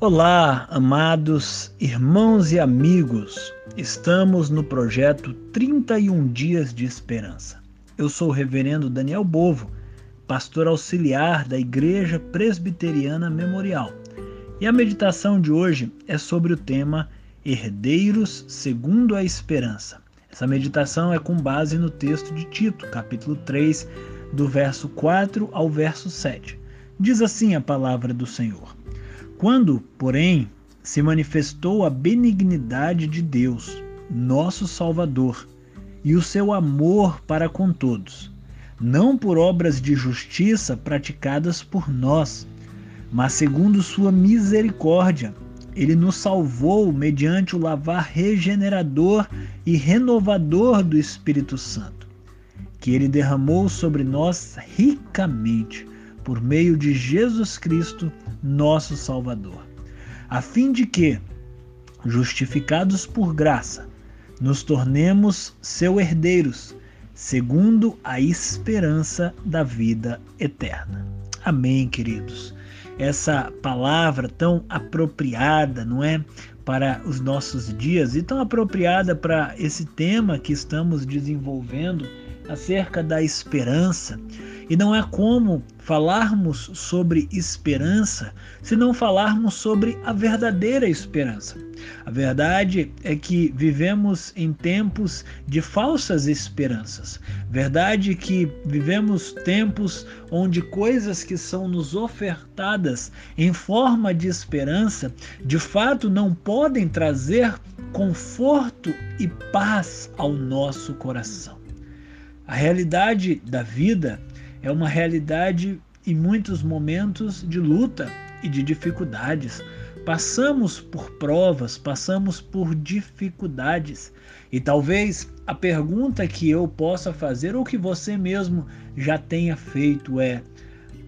Olá, amados irmãos e amigos. Estamos no projeto 31 Dias de Esperança. Eu sou o reverendo Daniel Bovo, pastor auxiliar da Igreja Presbiteriana Memorial. E a meditação de hoje é sobre o tema Herdeiros segundo a Esperança. Essa meditação é com base no texto de Tito, capítulo 3, do verso 4 ao verso 7. Diz assim a palavra do Senhor: quando, porém, se manifestou a benignidade de Deus, nosso Salvador, e o seu amor para com todos, não por obras de justiça praticadas por nós, mas segundo sua misericórdia, ele nos salvou mediante o lavar regenerador e renovador do Espírito Santo, que ele derramou sobre nós ricamente por meio de Jesus Cristo, nosso Salvador, a fim de que, justificados por graça, nos tornemos seu herdeiros, segundo a esperança da vida eterna. Amém, queridos. Essa palavra tão apropriada, não é? Para os nossos dias e tão apropriada para esse tema que estamos desenvolvendo acerca da esperança. E não é como falarmos sobre esperança se não falarmos sobre a verdadeira esperança. A verdade é que vivemos em tempos de falsas esperanças. Verdade que vivemos tempos onde coisas que são nos ofertadas em forma de esperança, de fato não podem trazer conforto e paz ao nosso coração. A realidade da vida é uma realidade em muitos momentos de luta e de dificuldades. Passamos por provas, passamos por dificuldades. E talvez a pergunta que eu possa fazer, ou que você mesmo já tenha feito, é: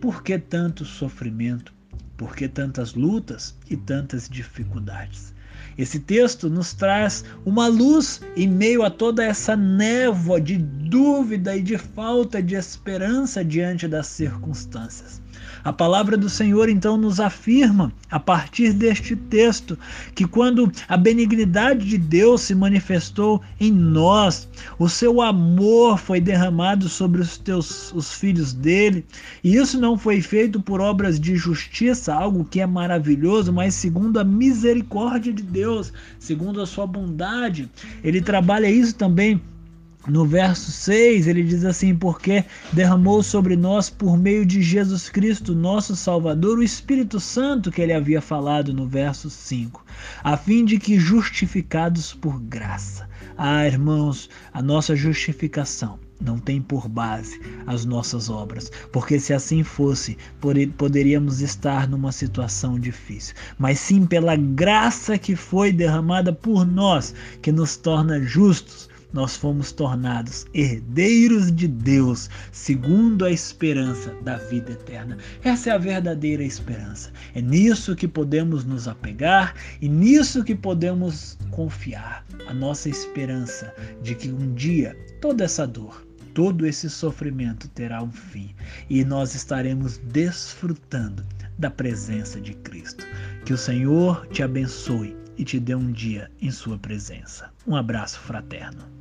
por que tanto sofrimento? Por que tantas lutas e tantas dificuldades? Esse texto nos traz uma luz em meio a toda essa névoa de dúvida e de falta de esperança diante das circunstâncias. A palavra do Senhor então nos afirma, a partir deste texto, que quando a benignidade de Deus se manifestou em nós, o seu amor foi derramado sobre os teus os filhos dele, e isso não foi feito por obras de justiça, algo que é maravilhoso, mas segundo a misericórdia de Deus, segundo a sua bondade. Ele trabalha isso também no verso 6, ele diz assim: Porque derramou sobre nós, por meio de Jesus Cristo, nosso Salvador, o Espírito Santo que ele havia falado no verso 5, a fim de que, justificados por graça, ah, irmãos, a nossa justificação não tem por base as nossas obras, porque se assim fosse, poderíamos estar numa situação difícil, mas sim pela graça que foi derramada por nós, que nos torna justos nós fomos tornados herdeiros de Deus, segundo a esperança da vida eterna. Essa é a verdadeira esperança. É nisso que podemos nos apegar e nisso que podemos confiar. A nossa esperança de que um dia toda essa dor, todo esse sofrimento terá um fim e nós estaremos desfrutando da presença de Cristo. Que o Senhor te abençoe e te dê um dia em Sua presença. Um abraço fraterno.